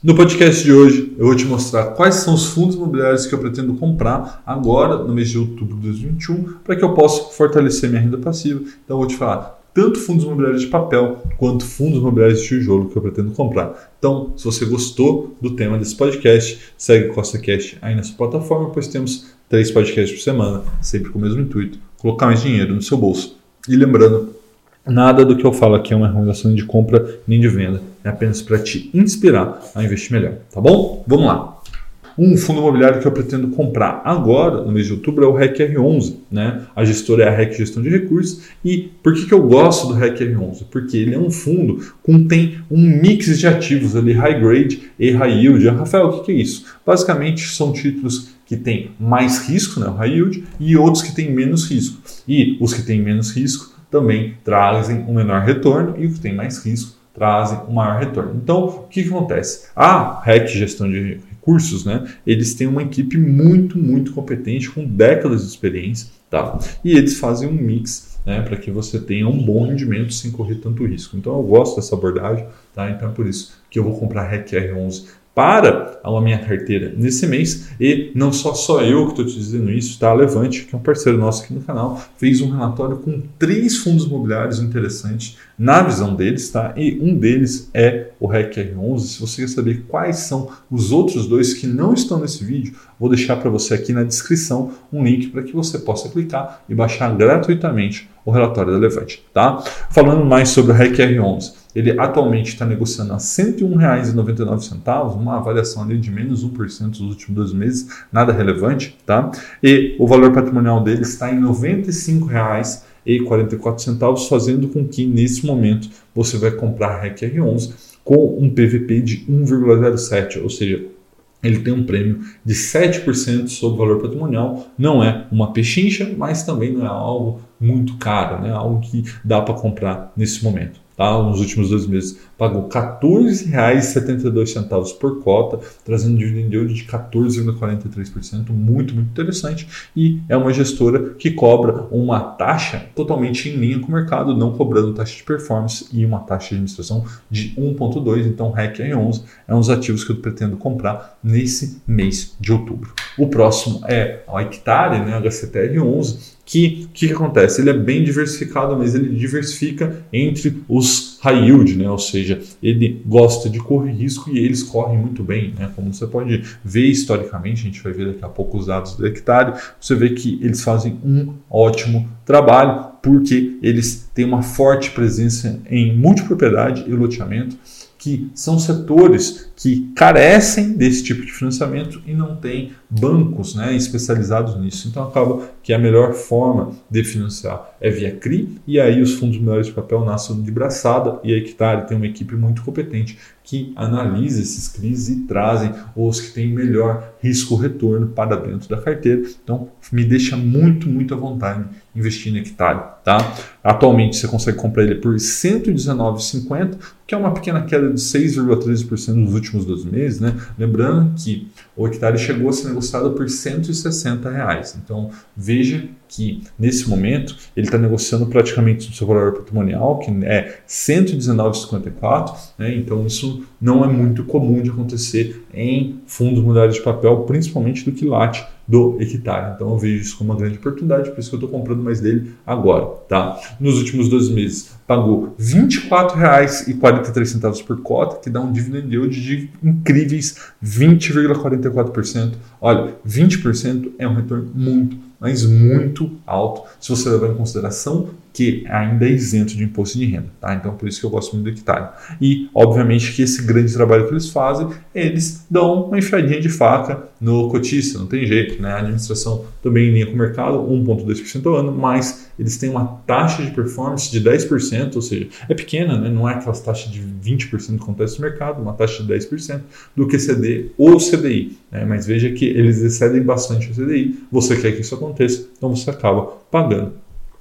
No podcast de hoje, eu vou te mostrar quais são os fundos imobiliários que eu pretendo comprar agora, no mês de outubro de 2021, para que eu possa fortalecer minha renda passiva. Então, eu vou te falar tanto fundos imobiliários de papel quanto fundos imobiliários de tijolo que eu pretendo comprar. Então, se você gostou do tema desse podcast, segue o CostaCast aí nessa plataforma, pois temos três podcasts por semana, sempre com o mesmo intuito, colocar mais dinheiro no seu bolso. E lembrando, Nada do que eu falo aqui é uma recomendação de compra nem de venda. É apenas para te inspirar a investir melhor, tá bom? Vamos lá. Um fundo imobiliário que eu pretendo comprar agora, no mês de outubro, é o REC R11. Né? A gestora é a REC Gestão de Recursos. E por que, que eu gosto do REC R11? Porque ele é um fundo que tem um mix de ativos ali, high grade e high yield. Rafael, o que, que é isso? Basicamente são títulos que têm mais risco, né, o high yield, e outros que têm menos risco. E os que têm menos risco também trazem um menor retorno e os que têm mais risco trazem um maior retorno. Então, o que, que acontece? A REC Gestão de Recursos, né, eles têm uma equipe muito, muito competente, com décadas de experiência, tá? e eles fazem um mix né, para que você tenha um bom rendimento sem correr tanto risco. Então, eu gosto dessa abordagem, tá? então é por isso que eu vou comprar REC R11 para a minha carteira nesse mês. E não só só eu que estou te dizendo isso, tá? Levante, que é um parceiro nosso aqui no canal, fez um relatório com três fundos imobiliários interessantes na visão deles, tá? E um deles é o REC R11. Se você quer saber quais são os outros dois que não estão nesse vídeo, vou deixar para você aqui na descrição um link para que você possa clicar e baixar gratuitamente o relatório da Levante, tá? Falando mais sobre o REC R11. Ele atualmente está negociando a R$ 101,99, uma avaliação ali de menos 1% nos últimos dois meses, nada relevante, tá? E o valor patrimonial dele está em R$ 95,44, fazendo com que nesse momento você vai comprar REC R11 com um PVP de 1,07, ou seja, ele tem um prêmio de 7% sobre o valor patrimonial. Não é uma pechincha, mas também não é algo muito caro, né? algo que dá para comprar nesse momento tá? nos últimos dois meses, pagou R$ 14,72 por cota, trazendo dividend yield de 14,43%, muito, muito interessante. E é uma gestora que cobra uma taxa totalmente em linha com o mercado, não cobrando taxa de performance e uma taxa de administração de 1,2. Então, REC R11 é um dos ativos que eu pretendo comprar nesse mês de outubro. O próximo é a Hectare, né, HCTR11, que o que, que, acontece? Ele é bem diversificado, mas ele diversifica entre os high yield, né? ou seja, ele gosta de correr risco e eles correm muito bem. Né? Como você pode ver historicamente, a gente vai ver daqui a pouco os dados do hectare, você vê que eles fazem um ótimo trabalho porque eles têm uma forte presença em multipropriedade e loteamento que são setores que carecem desse tipo de financiamento e não tem bancos né, especializados nisso. Então acaba que a melhor forma de financiar é via CRI e aí os fundos melhores de papel nascem de braçada e a Hectare tem uma equipe muito competente que analisa esses CRIs e trazem os que têm melhor risco-retorno para dentro da carteira. Então me deixa muito, muito à vontade investir no Hectare. Tá? Atualmente você consegue comprar ele por R$ 119,50, que é uma pequena queda de 6,13% nos últimos 12 meses. Né? Lembrando que o hectare chegou a ser negociado por 160 reais. Então veja que nesse momento ele está negociando praticamente o seu valor patrimonial, que é 119,54. Né? Então isso não é muito comum de acontecer em fundos imobiliários de papel, principalmente do quilate do hectare. Então eu vejo isso como uma grande oportunidade, por isso que eu estou comprando mais dele agora. Tá? Nos últimos dois meses pagou R$ 24,43 por cota, que dá um dividend yield de incríveis 20,44%. Olha, 20% é um retorno muito, mas muito alto se você levar em consideração que ainda é isento de imposto de renda. Tá? Então, por isso que eu gosto muito do hectare. E, obviamente, que esse grande trabalho que eles fazem, eles dão uma enfiadinha de faca no cotista, não tem jeito. Né? A administração também em linha com o mercado, 1,2% ao ano, mas eles têm uma taxa de performance de 10%, ou seja, é pequena, né? não é aquelas taxas de 20% que acontece no mercado, uma taxa de 10% do QCD ou CDI. Né? Mas veja que eles excedem bastante o CDI, você quer que isso aconteça, então você acaba pagando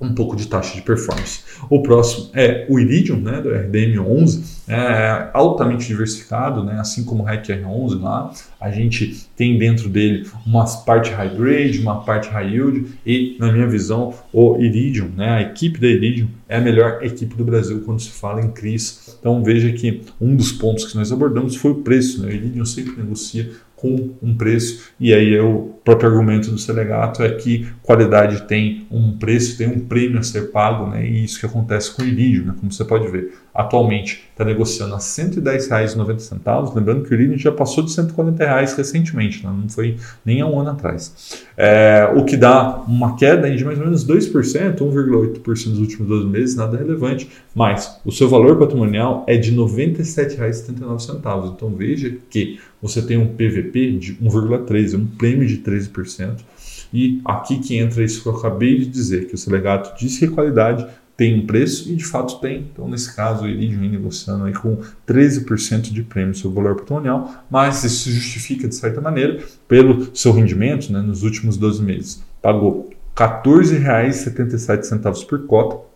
um pouco de taxa de performance. O próximo é o Iridium, né, do RDM11, é altamente diversificado, né, assim como o REC R11 lá. A gente tem dentro dele uma parte high grade, uma parte high yield e, na minha visão, o Iridium, né, a equipe da Iridium é a melhor equipe do Brasil quando se fala em CRIs. Então veja que um dos pontos que nós abordamos foi o preço. Né? O Iridium sempre negocia com um preço. E aí é o próprio argumento do Selegato é que qualidade tem um preço, tem um prêmio a ser pago, né? E isso que acontece com o Iridium, né? como você pode ver. Atualmente está negociando a R$ 110,90. Lembrando que o Iridium já passou de 140 reais recentemente, né? não foi nem há um ano atrás. É, o que dá uma queda de mais ou menos 2%, 1,8% nos últimos 12 meses, nada relevante, mas o seu valor patrimonial é de R$ 97,79. Então veja que você tem um PVP de 1,3%, um prêmio de 13%. E aqui que entra isso que eu acabei de dizer, que o Selegato disse que qualidade tem um preço e de fato tem. Então, nesse caso, o Iridium negociando aí com 13% de prêmio sobre o valor patrimonial, mas isso se justifica de certa maneira pelo seu rendimento né, nos últimos 12 meses. Pagou R$ 14,77 por cota,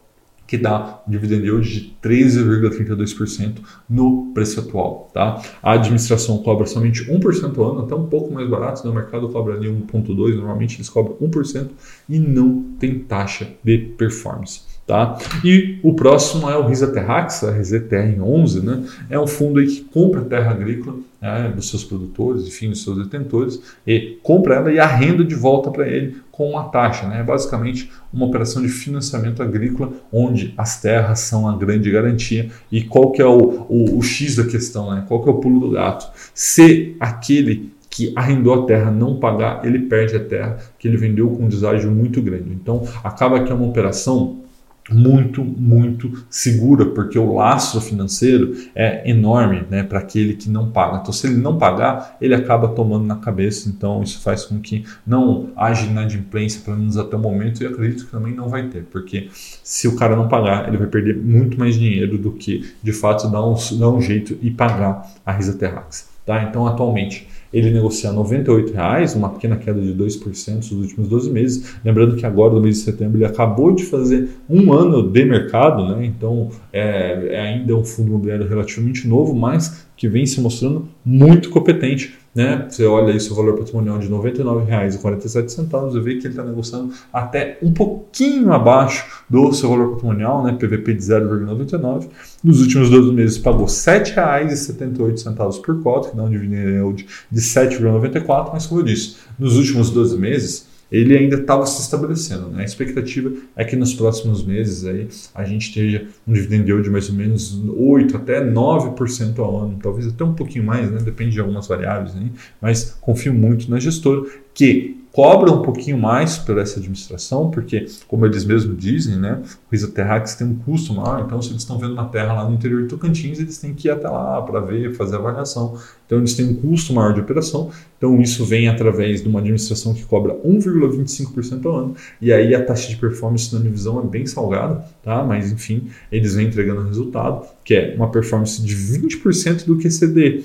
que dá um dividend yield de 13,32% no preço atual. Tá? A administração cobra somente 1% ao ano, até um pouco mais barato, né? o mercado cobra ali 1,2%, normalmente eles cobram 1% e não tem taxa de performance. Tá? E o próximo é o Risa Terrax, a RZTR11, né? é um fundo aí que compra terra agrícola né, dos seus produtores, enfim, dos seus detentores, e compra ela e arrenda de volta para ele com uma taxa. Né? É basicamente uma operação de financiamento agrícola onde as terras são a grande garantia. E qual que é o, o, o X da questão? Né? Qual que é o pulo do gato? Se aquele que arrendou a terra não pagar, ele perde a terra que ele vendeu com um deságio muito grande. Então, acaba que é uma operação muito, muito segura, porque o laço financeiro é enorme né, para aquele que não paga. Então, se ele não pagar, ele acaba tomando na cabeça. Então, isso faz com que não haja inadimplência, pelo menos até o momento, e acredito que também não vai ter, porque se o cara não pagar, ele vai perder muito mais dinheiro do que de fato dar um, dar um jeito e pagar a Risa Terrax. Tá? Então, atualmente, ele negocia R$ 98,00, uma pequena queda de 2% nos últimos 12 meses. Lembrando que agora, no mês de setembro, ele acabou de fazer um ano de mercado, né? então é, é ainda um fundo imobiliário relativamente novo, mas que vem se mostrando muito competente né? Você olha aí seu valor patrimonial de R$ 99,47 e vê que ele está negociando até um pouquinho abaixo do seu valor patrimonial, né? PVP de 0,99. Nos últimos 12 meses pagou R$ 7,78 por cota, que dá um dividend yield de 7,94, mas como eu disse, nos últimos 12 meses ele ainda estava se estabelecendo. Né? A expectativa é que nos próximos meses aí, a gente esteja um dividend yield de mais ou menos 8 até 9% ao ano, talvez até um pouquinho mais, né? depende de algumas variáveis, aí, mas confio muito na gestora que cobra um pouquinho mais por essa administração, porque, como eles mesmos dizem, né, o Risa Terrax tem um custo maior, então se eles estão vendo uma terra lá no interior de Tocantins, eles têm que ir até lá para ver, fazer avaliação. Então eles têm um custo maior de operação, então isso vem através de uma administração que cobra 1,25% ao ano, e aí a taxa de performance na minha visão é bem salgada, tá? mas enfim, eles vêm entregando resultado, que é uma performance de 20% do QCD,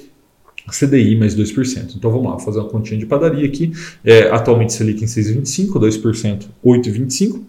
CDI mais 2%. Então vamos lá, vou fazer uma continha de padaria aqui. É, atualmente Selic em 6,25, 2%, 8,25.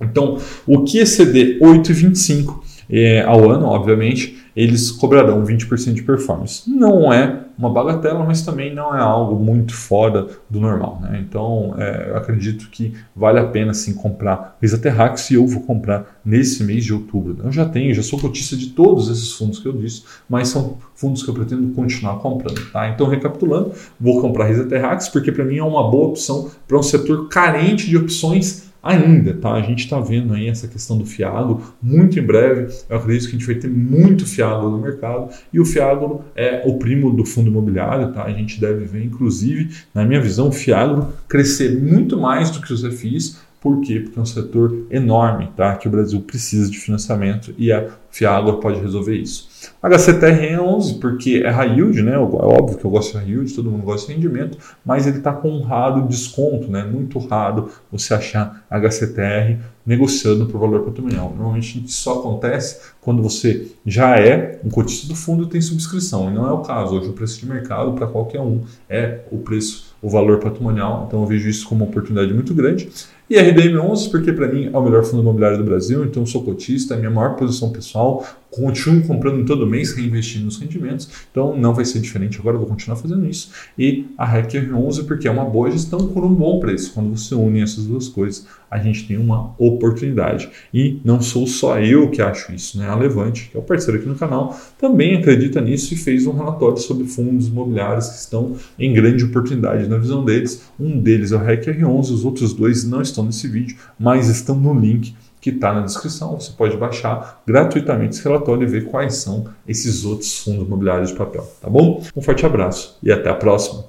Então, o que exceder 8,25 é, ao ano, obviamente, eles cobrarão 20% de performance. Não é uma bagatela, mas também não é algo muito fora do normal. Né? Então, é, eu acredito que vale a pena sim comprar Visa Terrax e eu vou comprar nesse mês de outubro. Eu já tenho, já sou cotista de todos esses fundos que eu disse, mas são fundos que eu pretendo continuar comprando. Tá? Então, recapitulando, vou comprar Risa Terrax porque para mim é uma boa opção para um setor carente de opções ainda, tá? A gente está vendo aí essa questão do fiado muito em breve. Eu acredito que a gente vai ter muito fiado no mercado e o fiado é o primo do fundo imobiliário, tá? A gente deve ver, inclusive, na minha visão, o fiado crescer muito mais do que os refis. Por quê? Porque é um setor enorme, tá? Que o Brasil precisa de financiamento e a Fiagro pode resolver isso. HCTR é 11, porque é high yield, né? É óbvio que eu gosto de high yield, todo mundo gosta de rendimento, mas ele está com um raro desconto, né? Muito raro você achar HCTR negociando por valor patrimonial. Normalmente isso só acontece quando você já é um cotista do fundo e tem subscrição, e não é o caso. Hoje o preço de mercado para qualquer um é o preço, o valor patrimonial, então eu vejo isso como uma oportunidade muito grande. E RDM11, porque para mim é o melhor fundo imobiliário do Brasil, então sou cotista, é minha maior posição pessoal, continuo comprando todo mês, reinvestindo nos rendimentos, então não vai ser diferente agora, vou continuar fazendo isso. E a REC R11, porque é uma boa gestão por um bom preço. Quando você une essas duas coisas, a gente tem uma oportunidade. E não sou só eu que acho isso, né? A Levante, que é o parceiro aqui no canal, também acredita nisso e fez um relatório sobre fundos imobiliários que estão em grande oportunidade na visão deles. Um deles é o REC R11, os outros dois não estão nesse vídeo, mas estão no link que está na descrição. Você pode baixar gratuitamente esse relatório e ver quais são esses outros fundos imobiliários de papel, tá bom? Um forte abraço e até a próxima.